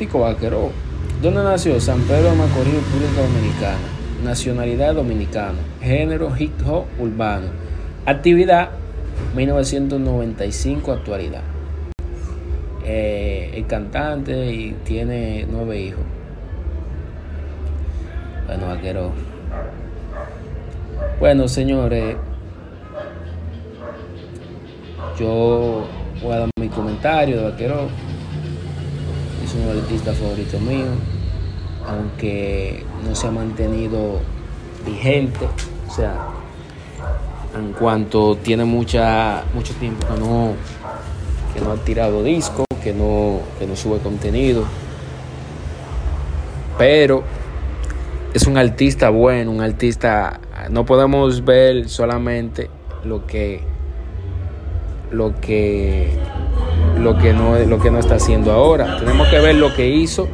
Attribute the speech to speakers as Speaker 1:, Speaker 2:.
Speaker 1: Tico Vaquero. ¿Dónde nació? San Pedro de Macorís, República Dominicana. Nacionalidad dominicana. Género hip hop urbano. Actividad 1995 actualidad. Eh, es cantante y tiene nueve hijos. Bueno, vaquero. Bueno, señores. Yo voy a dar mi comentario de vaquero. Es un artista favorito mío. Aunque no se ha mantenido vigente. O sea, en cuanto tiene mucha, mucho tiempo que no, que no ha tirado disco, que no, que no sube contenido. Pero es un artista bueno, un artista. No podemos ver solamente lo que lo que lo que no lo que no está haciendo ahora. Tenemos que ver lo que hizo